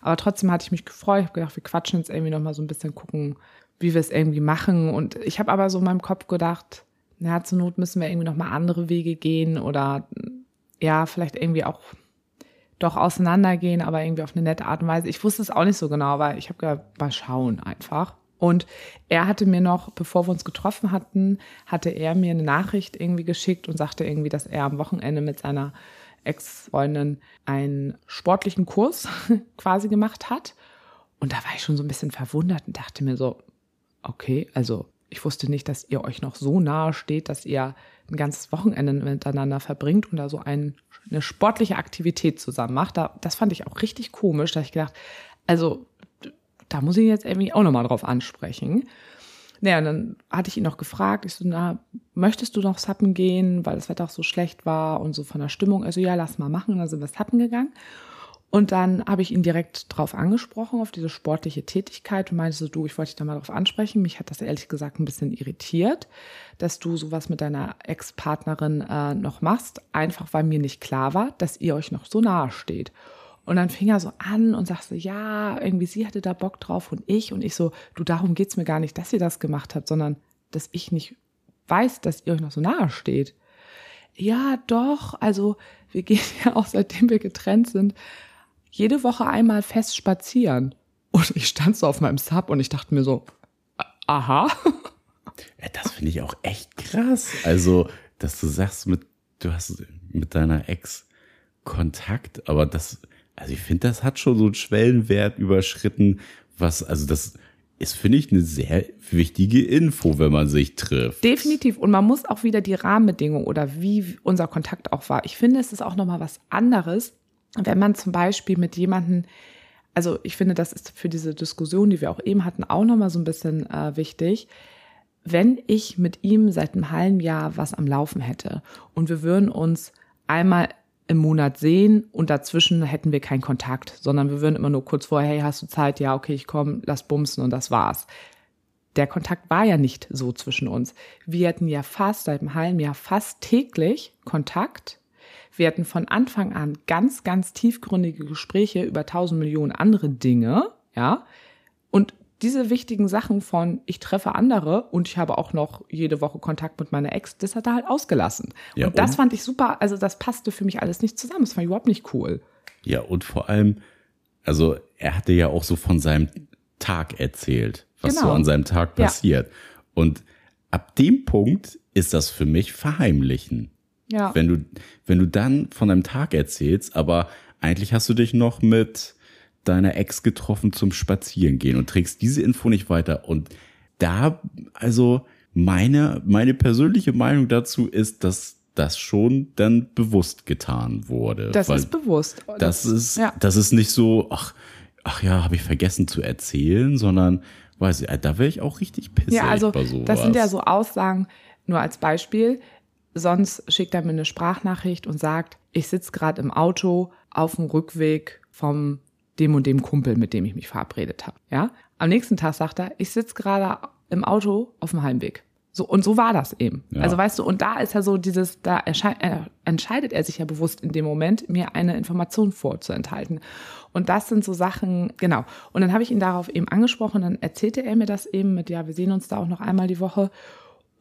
Aber trotzdem hatte ich mich gefreut. Ich habe gedacht, wir quatschen jetzt irgendwie nochmal so ein bisschen gucken, wie wir es irgendwie machen. Und ich habe aber so in meinem Kopf gedacht, na, zur Not müssen wir irgendwie nochmal andere Wege gehen oder ja, vielleicht irgendwie auch doch auseinandergehen, aber irgendwie auf eine nette Art und Weise. Ich wusste es auch nicht so genau, aber ich habe gedacht, mal schauen einfach. Und er hatte mir noch, bevor wir uns getroffen hatten, hatte er mir eine Nachricht irgendwie geschickt und sagte irgendwie, dass er am Wochenende mit seiner Ex-Freundin einen sportlichen Kurs quasi gemacht hat. Und da war ich schon so ein bisschen verwundert und dachte mir so, okay, also ich wusste nicht, dass ihr euch noch so nahe steht, dass ihr ein ganzes Wochenende miteinander verbringt und da so ein, eine sportliche Aktivität zusammen macht. Da, das fand ich auch richtig komisch, da ich gedacht, also da muss ich jetzt irgendwie auch nochmal drauf ansprechen. Naja, und dann hatte ich ihn noch gefragt, ich so, na, möchtest du noch sappen gehen, weil das Wetter auch so schlecht war und so von der Stimmung. Also ja, lass mal machen. Und dann sind wir sappen gegangen. Und dann habe ich ihn direkt drauf angesprochen, auf diese sportliche Tätigkeit und meinte so, du, ich wollte dich da mal drauf ansprechen. Mich hat das ehrlich gesagt ein bisschen irritiert, dass du sowas mit deiner Ex-Partnerin äh, noch machst, einfach weil mir nicht klar war, dass ihr euch noch so nahe steht. Und dann fing er so an und sagte, ja, irgendwie sie hatte da Bock drauf und ich. Und ich so, du, darum geht's mir gar nicht, dass ihr das gemacht habt, sondern dass ich nicht weiß, dass ihr euch noch so nahe steht. Ja, doch, also wir gehen ja auch, seitdem wir getrennt sind, jede Woche einmal fest spazieren. Und ich stand so auf meinem Sub und ich dachte mir so, aha. Ja, das finde ich auch echt krass. Also, dass du sagst, mit, du hast mit deiner Ex Kontakt, aber das, also ich finde, das hat schon so einen Schwellenwert überschritten, was, also das ist, finde ich, eine sehr wichtige Info, wenn man sich trifft. Definitiv. Und man muss auch wieder die Rahmenbedingungen oder wie unser Kontakt auch war. Ich finde, es ist auch nochmal was anderes, wenn man zum Beispiel mit jemandem, also ich finde, das ist für diese Diskussion, die wir auch eben hatten, auch nochmal so ein bisschen äh, wichtig. Wenn ich mit ihm seit einem halben Jahr was am Laufen hätte und wir würden uns einmal im Monat sehen und dazwischen hätten wir keinen Kontakt, sondern wir würden immer nur kurz vorher, hey, hast du Zeit? Ja, okay, ich komme, lass bumsen und das war's. Der Kontakt war ja nicht so zwischen uns. Wir hatten ja fast seit einem halben Jahr fast täglich Kontakt. Wir hatten von Anfang an ganz, ganz tiefgründige Gespräche über tausend Millionen andere Dinge, ja. Und diese wichtigen Sachen von ich treffe andere und ich habe auch noch jede Woche Kontakt mit meiner Ex, das hat er halt ausgelassen. Ja, und das und? fand ich super, also das passte für mich alles nicht zusammen. Das war überhaupt nicht cool. Ja, und vor allem, Also er hatte ja auch so von seinem Tag erzählt, was Genau. so an seinem Tag Ja. passiert. Und ab dem Punkt ist das für mich Verheimlichen. Ja. Wenn du, wenn du dann von deinem Tag erzählst, aber eigentlich hast du dich noch mit deiner Ex getroffen zum Spazierengehen und trägst diese Info nicht weiter. Und da, also meine, meine persönliche Meinung dazu ist, dass das schon dann bewusst getan wurde. das ist bewusst. das ist, ja. das ist nicht so, ach, ach ja, habe ich vergessen zu erzählen, sondern weiß ich, da wäre ich auch richtig pissig Ja, also bei sowas. das sind ja so Aussagen, nur als Beispiel. Sonst schickt er mir eine Sprachnachricht und sagt, ich sitze gerade im Auto auf dem Rückweg vom dem und dem Kumpel, mit dem ich mich verabredet habe. Ja? Am nächsten Tag sagt er, ich sitze gerade im Auto auf dem Heimweg. So, und so war das eben. Ja. Also weißt du, und da ist ja so dieses, da äh, entscheidet er sich ja bewusst in dem Moment, mir eine Information vorzuenthalten. Und das sind so Sachen, genau. Und dann habe ich ihn darauf eben angesprochen, dann erzählte er mir das eben mit, ja, wir sehen uns da auch noch einmal die Woche.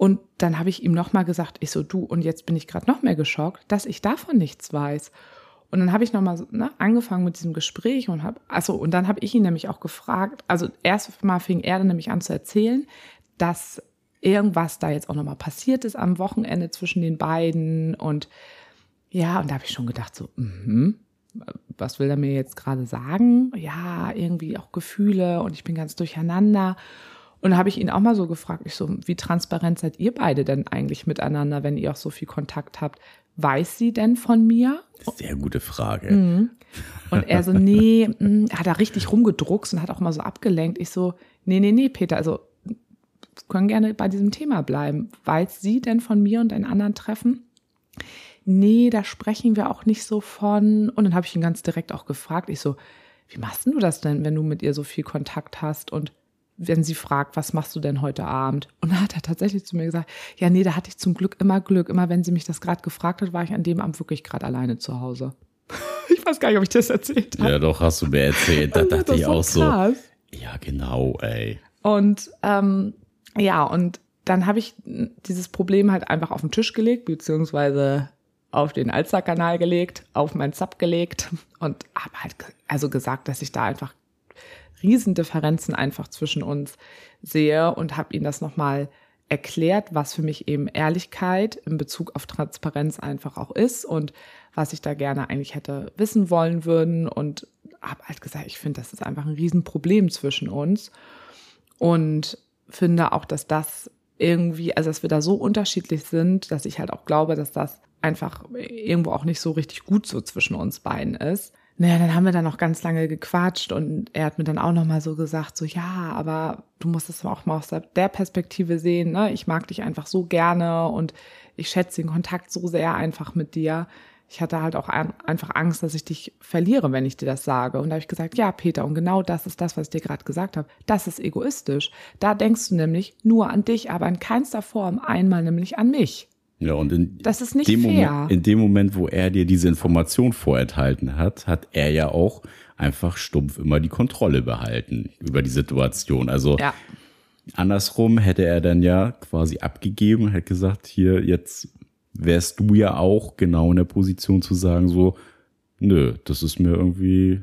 Und dann habe ich ihm nochmal gesagt, ich so, du, und jetzt bin ich gerade noch mehr geschockt, dass ich davon nichts weiß. Und dann habe ich nochmal ne, angefangen mit diesem Gespräch und habe, also und dann habe ich ihn nämlich auch gefragt, also erst mal fing er dann nämlich an zu erzählen, dass irgendwas da jetzt auch nochmal passiert ist am Wochenende zwischen den beiden und ja, und da habe ich schon gedacht so, mhm, was will er mir jetzt gerade sagen? Ja, irgendwie auch Gefühle und ich bin ganz durcheinander. Und habe ich ihn auch mal so gefragt, ich so, wie transparent seid ihr beide denn eigentlich miteinander, wenn ihr auch so viel Kontakt habt? Weiß sie denn von mir? Sehr gute Frage. Mhm. Und er so, nee, mm, hat er richtig rumgedruckst und hat auch mal so abgelenkt. Ich so, nee, nee, nee, Peter, also können gerne bei diesem Thema bleiben. Weiß sie denn von mir und einen anderen Treffen? Nee, da sprechen wir auch nicht so von. Und dann habe ich ihn ganz direkt auch gefragt. Ich so, wie machst du das denn, wenn du mit ihr so viel Kontakt hast? Und wenn sie fragt, was machst du denn heute Abend? Und dann hat er tatsächlich zu mir gesagt, ja, nee, da hatte ich zum Glück immer Glück. Immer wenn sie mich das gerade gefragt hat, war ich an dem Abend wirklich gerade alleine zu Hause. Ich weiß gar nicht, ob ich das erzählt habe. Ja, doch, hast du mir erzählt. Da dachte ich auch so, krass. ja, genau, ey. Und ähm, ja, und dann habe ich dieses Problem halt einfach auf den Tisch gelegt, beziehungsweise auf den Alster-Kanal gelegt, auf mein Sub gelegt und habe halt also gesagt, dass ich da einfach Riesendifferenzen einfach zwischen uns sehe und habe ihm das nochmal erklärt, was für mich eben Ehrlichkeit in Bezug auf Transparenz einfach auch ist und was ich da gerne eigentlich hätte wissen wollen würden und habe halt gesagt, ich finde, das ist einfach ein Riesenproblem zwischen uns und finde auch, dass das irgendwie, also dass wir da so unterschiedlich sind, dass ich halt auch glaube, dass das einfach irgendwo auch nicht so richtig gut so zwischen uns beiden ist. Naja, dann haben wir dann noch ganz lange gequatscht und er hat mir dann auch noch mal so gesagt, so ja, aber du musst es auch mal aus der- Perspektive sehen, ne? Ich mag dich einfach so gerne und ich schätze den Kontakt so sehr einfach mit dir. Ich hatte halt auch ein, einfach Angst, dass ich dich verliere, wenn ich dir das sage. Und da habe ich gesagt, ja, Peter, und genau das ist das, was ich dir gerade gesagt habe. Das ist egoistisch. Da denkst du nämlich nur an dich, aber in keinster Form einmal nämlich an mich. Ja, und in Das ist nicht dem fair. Moment, in dem Moment, wo er dir diese Information vorenthalten hat, hat er ja auch einfach stumpf immer die Kontrolle behalten über die Situation. Also Ja. andersrum hätte er dann ja quasi abgegeben hätte gesagt, hier, jetzt wärst du ja auch genau in der Position zu sagen, so, nö, das ist mir irgendwie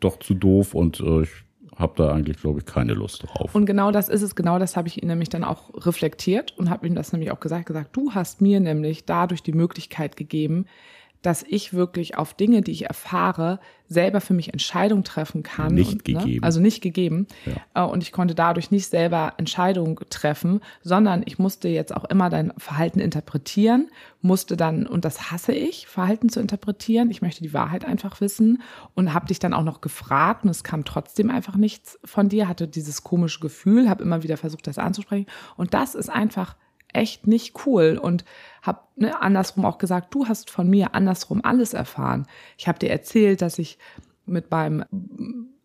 doch zu doof und äh, ich habe da eigentlich, glaube ich, keine Lust drauf. Und genau das ist es, genau das habe ich ihn nämlich dann auch reflektiert und habe ihm das nämlich auch gesagt, gesagt, du hast mir nämlich dadurch die Möglichkeit gegeben, dass ich wirklich auf Dinge, die ich erfahre, selber für mich Entscheidungen treffen kann. Nicht und, gegeben. Ne, also nicht gegeben. Äh, Und ich konnte dadurch nicht selber Entscheidungen treffen, sondern ich musste jetzt auch immer dein Verhalten interpretieren, musste dann, und das hasse ich, Verhalten zu interpretieren. Ich möchte die Wahrheit einfach wissen und habe dich dann auch noch gefragt und es kam trotzdem einfach nichts von dir, hatte dieses komische Gefühl, habe immer wieder versucht, das anzusprechen. Und das ist einfach echt nicht cool und habe ne, andersrum auch gesagt, du hast von mir andersrum alles erfahren. Ich habe dir erzählt, dass ich mit meinem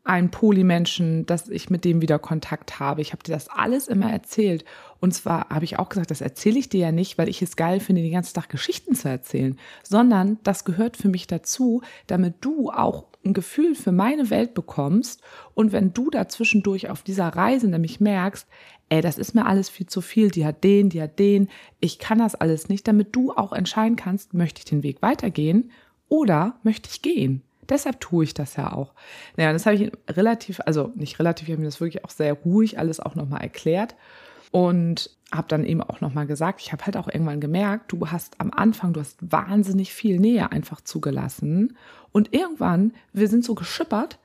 einen Polymenschen, dass ich mit dem wieder Kontakt habe. Ich habe dir das alles immer erzählt. Und zwar habe ich auch gesagt, das erzähle ich dir ja nicht, weil ich es geil finde, den ganzen Tag Geschichten zu erzählen, sondern das gehört für mich dazu, damit du auch ein Gefühl für meine Welt bekommst. Und wenn du da zwischendurch auf dieser Reise nämlich merkst, ey, das ist mir alles viel zu viel, die hat den, die hat den, ich kann das alles nicht, damit du auch entscheiden kannst, möchte ich den Weg weitergehen oder möchte ich gehen? Deshalb tue ich das ja auch. Naja, das habe ich relativ, also nicht relativ, ich habe mir das wirklich auch sehr ruhig alles auch nochmal erklärt und habe dann eben auch nochmal gesagt, ich habe halt auch irgendwann gemerkt, du hast am Anfang, du hast wahnsinnig viel Nähe einfach zugelassen und irgendwann, wir sind so geschippert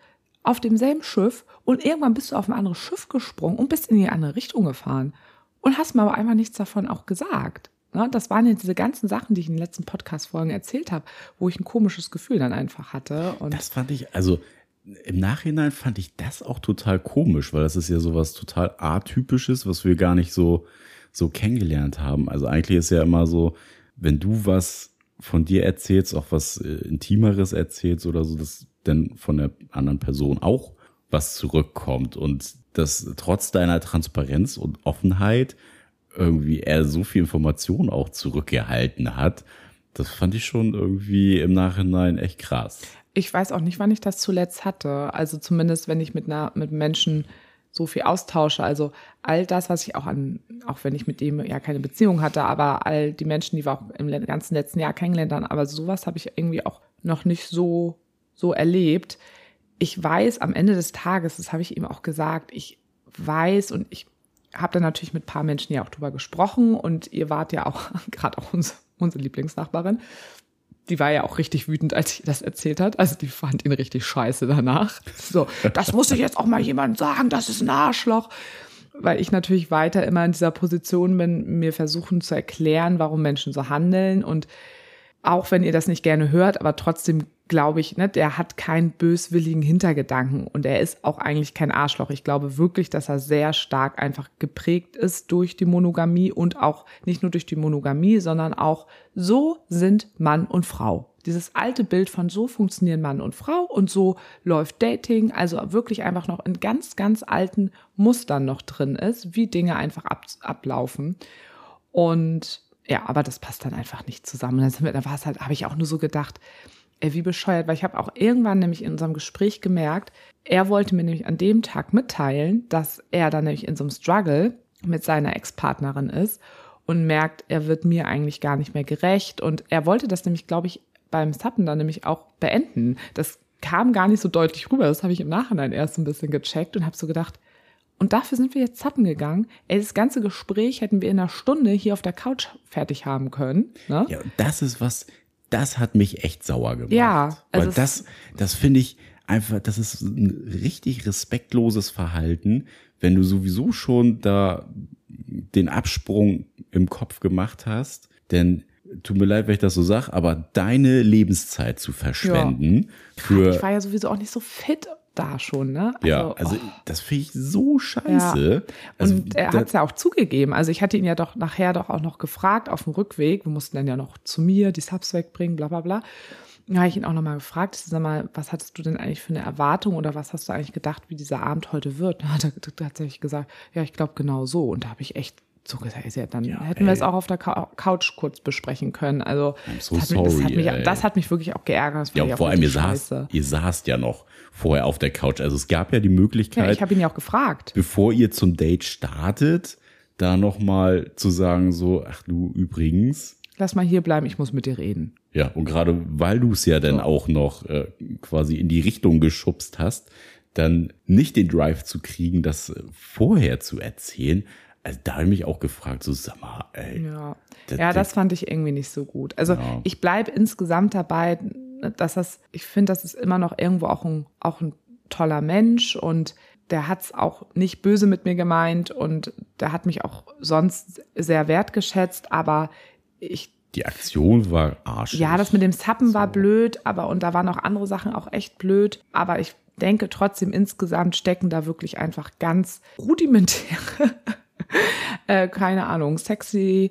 auf demselben Schiff und irgendwann bist du auf ein anderes Schiff gesprungen und bist in die andere Richtung gefahren und hast mir aber einfach nichts davon auch gesagt. Ne? Das waren ja diese ganzen Sachen, die ich in den letzten Podcast-Folgen erzählt habe, wo ich ein komisches Gefühl dann einfach hatte. Und das fand ich, also im Nachhinein fand ich das auch total komisch, weil das ist ja sowas total atypisches, was wir gar nicht so, so kennengelernt haben. Also eigentlich ist ja immer so, wenn du was von dir erzählst, auch was äh, Intimeres erzählst oder so, dass dann von der anderen Person auch was zurückkommt und dass trotz deiner Transparenz und Offenheit irgendwie er so viel Information auch zurückgehalten hat. Das fand ich schon irgendwie im Nachhinein echt krass. Ich weiß auch nicht, wann ich das zuletzt hatte. Also zumindest, wenn ich mit einer, mit Menschen so viel austausche. Also all das, was ich auch an, auch wenn ich mit dem ja keine Beziehung hatte, aber all die Menschen, die wir auch im ganzen letzten Jahr kennengelernt haben, aber sowas habe ich irgendwie auch noch nicht so, so erlebt. Ich weiß am Ende des Tages, das habe ich ihm auch gesagt, ich weiß und ich habe dann natürlich mit ein paar Menschen ja auch drüber gesprochen und ihr wart ja auch gerade auch uns, unsere Lieblingsnachbarin. Die war ja auch richtig wütend, als sie das erzählt hat. Also die fand ihn richtig scheiße danach. So, das muss ich jetzt auch mal jemand sagen, das ist ein Arschloch. Weil ich natürlich weiter immer in dieser Position bin, mir versuchen zu erklären, warum Menschen so handeln und auch wenn ihr das nicht gerne hört, aber trotzdem glaube ich, ne, der hat keinen böswilligen Hintergedanken und er ist auch eigentlich kein Arschloch. Ich glaube wirklich, dass er sehr stark einfach geprägt ist durch die Monogamie und auch nicht nur durch die Monogamie, sondern auch so sind Mann und Frau. Dieses alte Bild von so funktionieren Mann und Frau und so läuft Dating, also wirklich einfach noch in ganz, ganz alten Mustern noch drin ist, wie Dinge einfach ab, ablaufen. Und ja, aber das passt dann einfach nicht zusammen. Wir, dann war es halt, habe ich auch nur so gedacht, ey, wie bescheuert, weil ich habe auch irgendwann nämlich in unserem Gespräch gemerkt, er wollte mir nämlich an dem Tag mitteilen, dass er dann nämlich in so einem Struggle mit seiner Ex-Partnerin ist und merkt, er wird mir eigentlich gar nicht mehr gerecht. Und er wollte das nämlich, glaube ich, beim Sappen dann nämlich auch beenden. Das kam gar nicht so deutlich rüber. Das habe ich im Nachhinein erst ein bisschen gecheckt und habe so gedacht, und dafür sind wir jetzt zappen gegangen. Ey, das ganze Gespräch hätten wir in einer Stunde hier auf der Couch fertig haben können. Ne? Ja, das ist was, das hat mich echt sauer gemacht. Ja, also Weil das, das finde ich einfach, das ist ein richtig respektloses Verhalten, wenn du sowieso schon da den Absprung im Kopf gemacht hast, denn tut mir leid, wenn ich das so sage, aber deine Lebenszeit zu verschwenden ja. für. Ich war ja sowieso auch nicht so fit da schon, ne? Also, ja, also oh. das finde ich so scheiße. Ja. Also, und er hat es ja auch zugegeben. Also ich hatte ihn ja doch nachher doch auch noch gefragt auf dem Rückweg. Wir mussten dann ja noch zu mir die Subs wegbringen, bla bla bla. Da habe ich ihn auch nochmal gefragt, sag mal, was hattest du denn eigentlich für eine Erwartung oder was hast du eigentlich gedacht, wie dieser Abend heute wird? Da hat er tatsächlich gesagt, ja, ich glaube genau so. Und da habe ich echt so gesagt, ja, dann ja, hätten ey. wir es auch auf der Couch kurz besprechen können. Also so das, hat mich, das, hat mich, das, hat mich, wirklich auch geärgert. ja, vor allem, ihr saßt, ihr saßt ja noch vorher auf der Couch. Also es gab ja die Möglichkeit. Ja, ich habe ihn ja auch gefragt. Bevor ihr zum Date startet, da nochmal zu sagen, so, ach du übrigens. Lass mal hier bleiben, ich muss mit dir reden. Ja, und gerade weil du es ja dann so. auch noch äh, quasi in die Richtung geschubst hast, dann nicht den Drive zu kriegen, das äh, vorher zu erzählen, also da habe ich mich auch gefragt, so sag mal, ey. Ja, das, ja, das fand ich irgendwie nicht so gut. Also ja. ich bleibe insgesamt dabei, dass das, ich finde, das ist immer noch irgendwo auch ein, auch ein toller Mensch und der hat es auch nicht böse mit mir gemeint und der hat mich auch sonst sehr wertgeschätzt, aber ich die Aktion war arsch. Ja, das mit dem Zappen so. war blöd, aber und da waren auch andere Sachen auch echt blöd, aber ich denke trotzdem insgesamt stecken da wirklich einfach ganz rudimentäre äh, keine Ahnung, sexy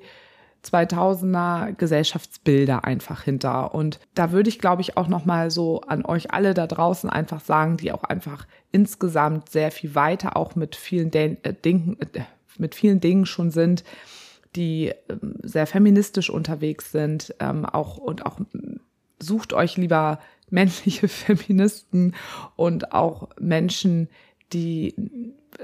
2000er Gesellschaftsbilder einfach hinter. Und da würde ich, glaube ich, auch nochmal so an euch alle da draußen einfach sagen, die auch einfach insgesamt sehr viel weiter auch mit vielen De äh, Dingen, äh, mit vielen Dingen schon sind, die äh, sehr feministisch unterwegs sind, ähm, auch und auch sucht euch lieber männliche Feministen und auch Menschen, die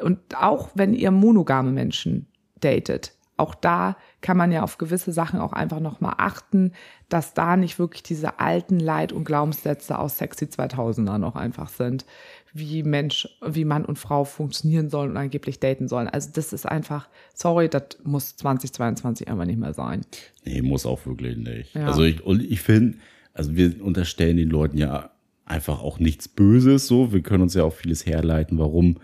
und auch wenn ihr monogame Menschen datet, auch da kann man ja auf gewisse Sachen auch einfach nochmal achten, dass da nicht wirklich diese alten Leid- und Glaubenssätze aus Sexy 2000er noch einfach sind, wie Mensch, wie Mann und Frau funktionieren sollen und angeblich daten sollen. Also das ist einfach, sorry, das muss 2022 einfach nicht mehr sein. Nee, muss auch wirklich nicht. Ja. Also ich, und ich finde, also wir unterstellen den Leuten ja einfach auch nichts Böses so. Wir können uns ja auch vieles herleiten, warum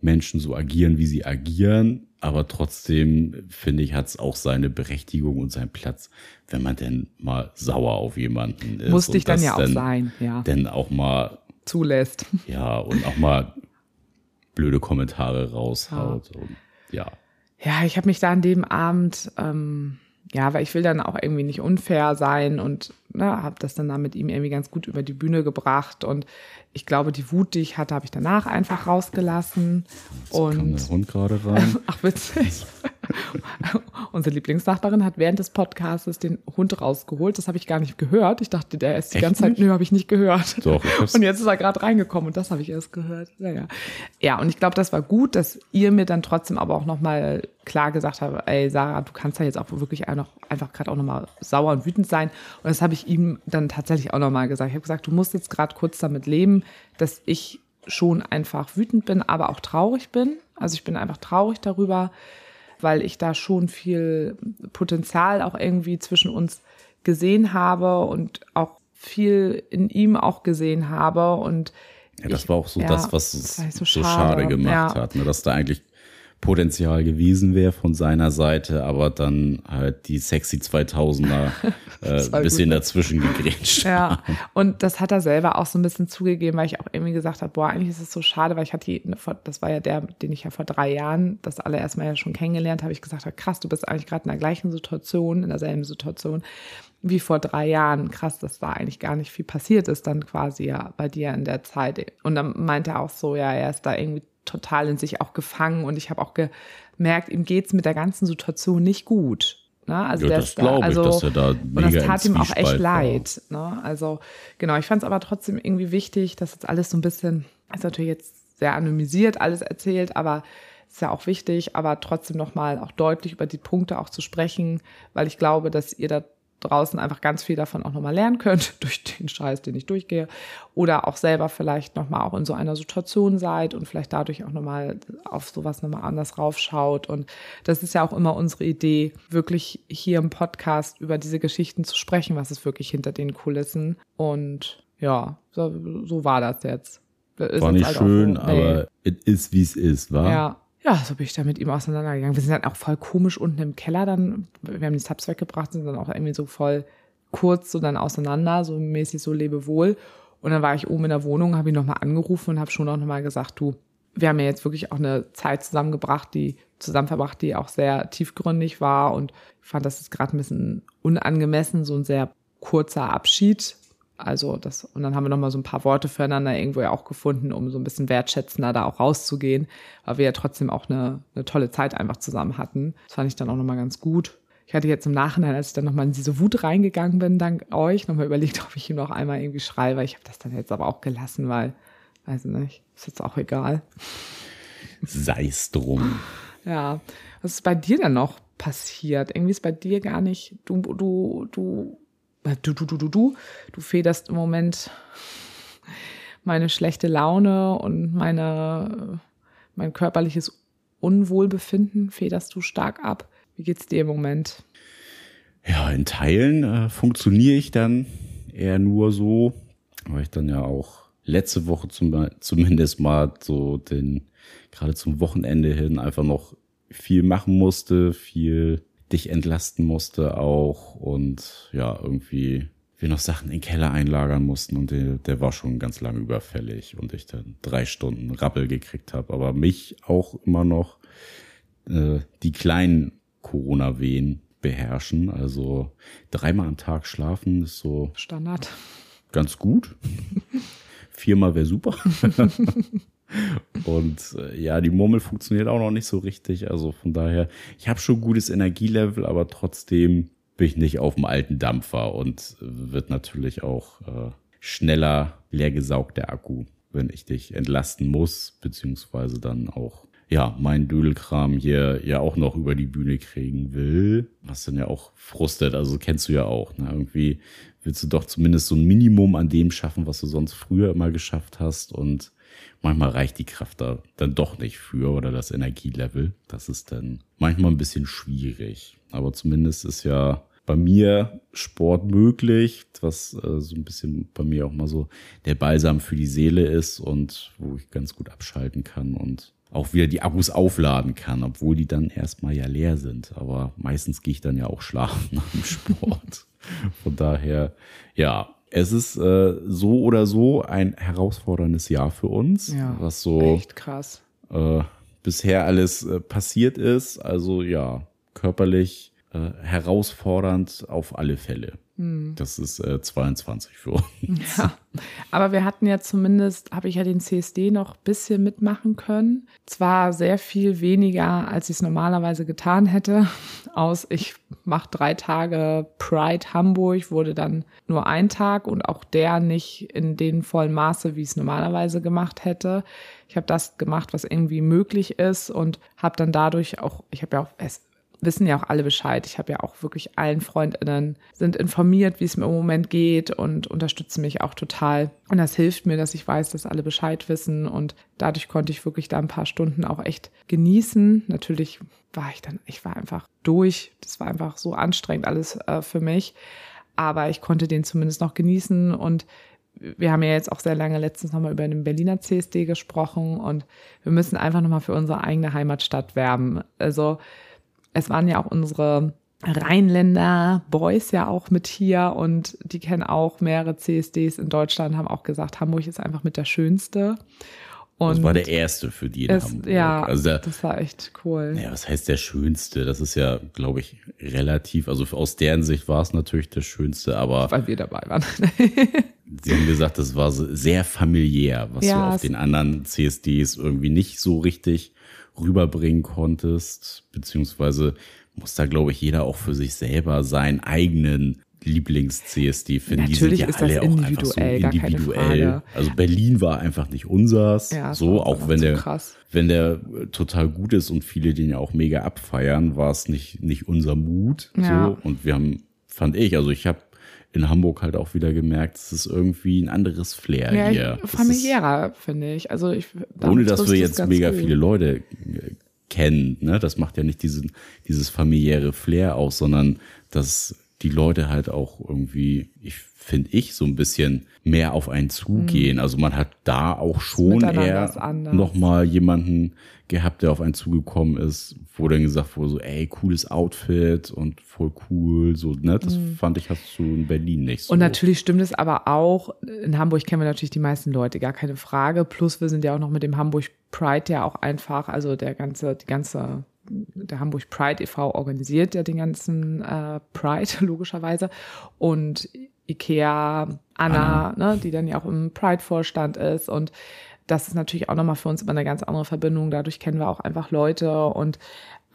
Menschen so agieren, wie sie agieren. Aber trotzdem, finde ich, hat es auch seine Berechtigung und seinen Platz, wenn man denn mal sauer auf jemanden ist. Muss und dich dann ja auch sein, ja. Denn auch mal, Zulässt. ja, und auch mal blöde Kommentare raushaut. Und, ja. Ja, ich habe mich da an dem Abend, ähm, ja, weil ich will dann auch irgendwie nicht unfair sein und ne, habe das dann da mit ihm irgendwie ganz gut über die Bühne gebracht und ich glaube, die Wut, die ich hatte, habe ich danach einfach rausgelassen Jetzt kam und der Hund gerade rein. ach witzig. Unsere Lieblingsnachbarin hat während des Podcasts den Hund rausgeholt. Das habe ich gar nicht gehört. Ich dachte, der ist die Echt ganze Zeit, nicht? nö, habe ich nicht gehört. Doch, Und jetzt ist er gerade reingekommen und das habe ich erst gehört. Naja. Ja, und ich glaube, das war gut, dass ihr mir dann trotzdem aber auch nochmal klar gesagt habt, ey, Sarah, du kannst da jetzt auch wirklich noch, einfach gerade auch nochmal sauer und wütend sein. Und das habe ich ihm dann tatsächlich auch nochmal gesagt. Ich habe gesagt, du musst jetzt gerade kurz damit leben, dass ich schon einfach wütend bin, aber auch traurig bin. Also ich bin einfach traurig darüber, weil ich da schon viel Potenzial auch irgendwie zwischen uns gesehen habe und auch viel in ihm auch gesehen habe und Ja, das ich- war auch so ja, das, was es so so schade, schade, gemacht ja. hat, ne? dass da eigentlich Potenzial gewesen wäre von seiner Seite, aber dann halt die sexy 2000er äh, ein bisschen gut. dazwischen gegrätscht. Ja, und das hat er selber auch so ein bisschen zugegeben, weil ich auch irgendwie gesagt habe, boah, eigentlich ist es so schade, weil ich hatte, das war ja der, den ich ja vor drei Jahren das allererste Mal ja schon kennengelernt habe, ich gesagt habe, krass, du bist eigentlich gerade in der gleichen Situation, in derselben Situation wie vor drei Jahren. Krass, dass da eigentlich gar nicht viel passiert ist dann quasi ja bei dir in der Zeit. Und dann meinte er auch so, ja, er ist da irgendwie total in sich auch gefangen und ich habe auch gemerkt, ihm geht's mit der ganzen Situation nicht gut. Ne? Also Ja, das glaube ich, also, dass er da und mega das im tat ihm auch echt leid. Ne? Also genau, ich fand es aber trotzdem irgendwie wichtig, dass jetzt alles so ein bisschen, ist natürlich jetzt sehr anonymisiert alles erzählt, aber ist ja auch wichtig, aber trotzdem nochmal auch deutlich über die Punkte auch zu sprechen, weil ich glaube, dass ihr da draußen einfach ganz viel davon auch nochmal lernen könnt, durch den Scheiß, den ich durchgehe. Oder auch selber vielleicht nochmal auch in so einer Situation seid und vielleicht dadurch auch nochmal auf sowas nochmal anders raufschaut. Und das ist ja auch immer unsere Idee, wirklich hier im Podcast über diese Geschichten zu sprechen, was ist wirklich hinter den Kulissen. Und ja, so, so war das jetzt. Ist War nicht halt schön, so, nee. aber es ist, wie es ist, war? Ja. Ja, so bin ich da mit ihm auseinandergegangen. Wir sind dann auch voll komisch unten im Keller dann, wir haben die Subs weggebracht, sind dann auch irgendwie so voll kurz so dann auseinander, so mäßig so Lebewohl. Und dann war ich oben in der Wohnung, habe ihn nochmal angerufen und habe schon auch nochmal gesagt, du, wir haben ja jetzt wirklich auch eine Zeit zusammengebracht, die zusammen verbracht, die auch sehr tiefgründig war und ich fand, das ist gerade ein bisschen unangemessen, so ein sehr kurzer Abschied. Also das, und dann haben wir nochmal so ein paar Worte füreinander irgendwo ja auch gefunden, um so ein bisschen wertschätzender da auch rauszugehen, weil wir ja trotzdem auch eine, eine tolle Zeit einfach zusammen hatten. Das fand ich dann auch nochmal ganz gut. Ich hatte jetzt im Nachhinein, als ich dann nochmal in diese Wut reingegangen bin, dank euch, nochmal überlegt, ob ich ihm noch einmal irgendwie schreibe. Ich habe das dann jetzt aber auch gelassen, weil, weiß ich nicht, ist jetzt auch egal. Sei's drum. Ja, was ist bei dir denn noch passiert? Irgendwie ist bei dir gar nicht, du, du, du, du, du, du, du, du, du federst im Moment meine schlechte Laune und meine, mein körperliches Unwohlbefinden federst du stark ab. Wie geht's dir im Moment? Ja, in Teilen äh, funktioniere ich dann eher nur so, weil ich dann ja auch letzte Woche zum, zumindest mal so den, gerade zum Wochenende hin einfach noch viel machen musste, viel dich entlasten musste auch und ja, irgendwie wir noch Sachen in den Keller einlagern mussten und der, der war schon ganz lange überfällig und ich dann drei Stunden Rappel gekriegt habe, aber mich auch immer noch äh, die kleinen Corona-Wehen beherrschen. Also dreimal am Tag schlafen ist so Standard. ganz gut. Viermal wäre super. Und äh, ja, die Murmel funktioniert auch noch nicht so richtig. Also von daher, ich habe schon gutes Energielevel, aber trotzdem bin ich nicht auf dem alten Dampfer und wird natürlich auch äh, schneller leer gesaugt, der Akku, wenn ich dich entlasten muss, beziehungsweise dann auch ja, mein Dödelkram hier ja auch noch über die Bühne kriegen will, was dann ja auch frustet, also kennst du ja auch, ne? Irgendwie willst du doch zumindest so ein Minimum an dem schaffen, was du sonst früher immer geschafft hast und manchmal reicht die Kraft da dann doch nicht für oder das Energielevel. Das ist dann manchmal ein bisschen schwierig, aber zumindest ist ja bei mir Sport möglich, was äh, so ein bisschen bei mir auch mal so der Balsam für die Seele ist und wo ich ganz gut abschalten kann und auch wieder die Akkus aufladen kann, obwohl die dann erstmal ja leer sind. Aber meistens gehe ich dann ja auch schlafen nach dem Sport. Von daher, ja, es ist äh, so oder so ein herausforderndes Jahr für uns, Ja, was so Echt krass. äh, bisher alles äh, passiert ist. Also ja, körperlich äh, herausfordernd auf alle Fälle. Das ist äh, 22 für uns. Ja, aber wir hatten ja zumindest, habe ich ja den CSD noch ein bisschen mitmachen können. Zwar sehr viel weniger, als ich es normalerweise getan hätte. Aus, ich mache drei Tage Pride Hamburg, wurde dann nur ein Tag und auch der nicht in den vollen Maße, wie ich es normalerweise gemacht hätte. Ich habe das gemacht, was irgendwie möglich ist und habe dann dadurch auch, ich habe ja auch, es wissen ja auch alle Bescheid. Ich habe ja auch wirklich allen Freundinnen sind informiert, wie es mir im Moment geht und unterstützen mich auch total. Und das hilft mir, dass ich weiß, dass alle Bescheid wissen und dadurch konnte ich wirklich da ein paar Stunden auch echt genießen. Natürlich war ich dann, ich war einfach durch. Das war einfach so anstrengend alles äh, für mich. Aber ich konnte den zumindest noch genießen und wir haben ja jetzt auch sehr lange letztens nochmal über den Berliner CSD gesprochen und wir müssen einfach nochmal für unsere eigene Heimatstadt werben. Also es waren ja auch unsere Rheinländer Boys ja auch mit hier und die kennen auch mehrere CSDs in Deutschland, haben auch gesagt, Hamburg ist einfach mit der schönste. Und Das war der erste für die in es, Hamburg. ja, also der, das war echt cool. ja, was heißt der schönste? Das ist ja, glaube ich, relativ. Also aus deren Sicht war es natürlich der schönste, aber Weil wir dabei waren. sie haben gesagt, das war so sehr familiär, was Ja, du auf den anderen CSDs irgendwie nicht so richtig rüberbringen konntest, beziehungsweise muss da, glaube ich, jeder auch für sich selber seinen eigenen Lieblings-CSD finden. Natürlich die sind ist ja das alle auch einfach so individuell. Also Berlin war einfach nicht unsers. Ja, so, auch wenn der, krass. wenn der äh, total gut ist und viele den ja auch mega abfeiern, war es nicht, nicht unser Mut. Ja. So. Und wir haben, fand ich, also ich habe in Hamburg halt auch wieder gemerkt, es ist irgendwie ein anderes Flair Ja, hier. ich, familiärer, finde ich. Also ich ohne dass wir jetzt mega gut. viele Leute äh, kennen, ne? Das macht ja nicht diesen, dieses familiäre Flair aus, sondern dass die Leute halt auch irgendwie, ich finde ich, so ein bisschen mehr auf einen zugehen. Also man hat da auch schon Mhm. Eher nochmal jemanden gehabt, der auf einen zugekommen ist, wo dann gesagt wurde, so, ey, cooles Outfit und voll cool, so, ne? Das fand ich, hast du in Berlin nicht so. Mhm. Und natürlich stimmt es aber auch, in Hamburg kennen wir natürlich die meisten Leute, gar keine Frage. Plus wir sind ja auch noch mit dem Hamburg Pride ja auch einfach, also der ganze, die ganze, der Hamburg Pride e.V. organisiert ja den ganzen äh, Pride, logischerweise. Und Ikea, Anna, Ne, die dann ja auch im Pride-Vorstand ist und das ist natürlich auch nochmal für uns immer eine ganz andere Verbindung. Dadurch kennen wir auch einfach Leute und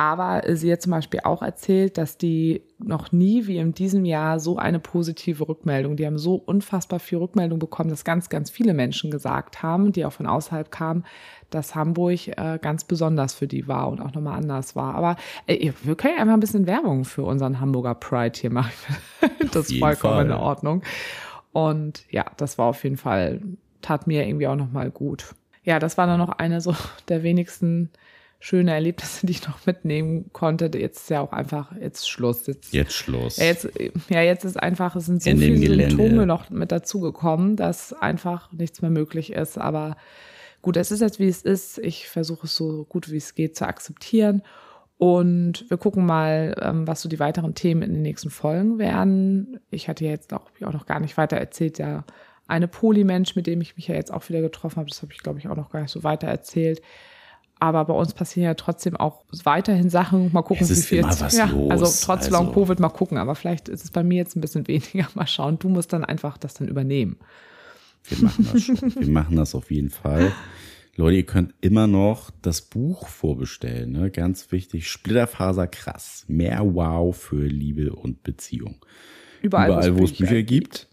aber sie hat zum Beispiel auch erzählt, dass die noch nie wie in diesem Jahr so eine positive Rückmeldung, die haben so unfassbar viel Rückmeldung bekommen, dass ganz, ganz viele Menschen gesagt haben, die auch von außerhalb kamen, dass Hamburg äh, ganz besonders für die war und auch nochmal anders war. Aber äh, wir können ja einfach ein bisschen Werbung für unseren Hamburger Pride hier machen. das ist vollkommen Fall. in Ordnung. Und ja, das war auf jeden Fall, tat mir irgendwie auch nochmal gut. Ja, das war dann noch eine so der wenigsten schöne Erlebnisse, die ich noch mitnehmen konnte. Jetzt ist ja auch einfach, jetzt Schluss. Jetzt, Jetzt Schluss. ja, jetzt, ja, jetzt ist einfach, es sind so In viele. Symptome noch mit dazugekommen, dass einfach nichts mehr möglich ist. Aber gut, es ist jetzt, wie es ist. Ich versuche es so gut wie es geht zu akzeptieren. Und wir gucken mal, ähm, was so die weiteren Themen in den nächsten Folgen werden. Ich hatte ja jetzt auch, auch noch gar nicht weiter erzählt, ja, eine Polymensch, mit dem ich mich ja jetzt auch wieder getroffen habe. Das habe ich, glaube ich, auch noch gar nicht so weiter erzählt. Aber bei uns passieren ja trotzdem auch weiterhin Sachen. Mal gucken, Es ist wie viel immer jetzt. was ja, los. Also trotz Also- Long Covid mal gucken. Aber vielleicht ist es bei mir jetzt ein bisschen weniger. Mal schauen. Du musst dann einfach das dann übernehmen. Wir machen das schon. Wir machen das auf jeden Fall. Leute, ihr könnt immer noch das Buch vorbestellen. Ne? Ganz wichtig. Splitterfaser krass. Mehr Wow für Liebe und Beziehung. Überall, Überall wo es Bücher gibt.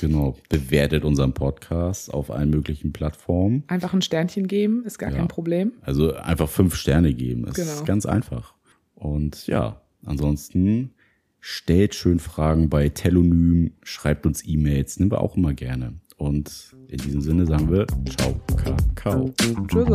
genau. Bewertet unseren Podcast auf allen möglichen Plattformen. Einfach ein Sternchen geben, ist gar Ja. kein Problem. Also einfach fünf Sterne geben. Das Genau. ist ganz einfach. Und ja, ansonsten stellt schön Fragen bei Telonym, schreibt uns E-Mails, nehmen wir auch immer gerne. Und in diesem Sinne sagen wir Ciao, Kakao. Tschüss.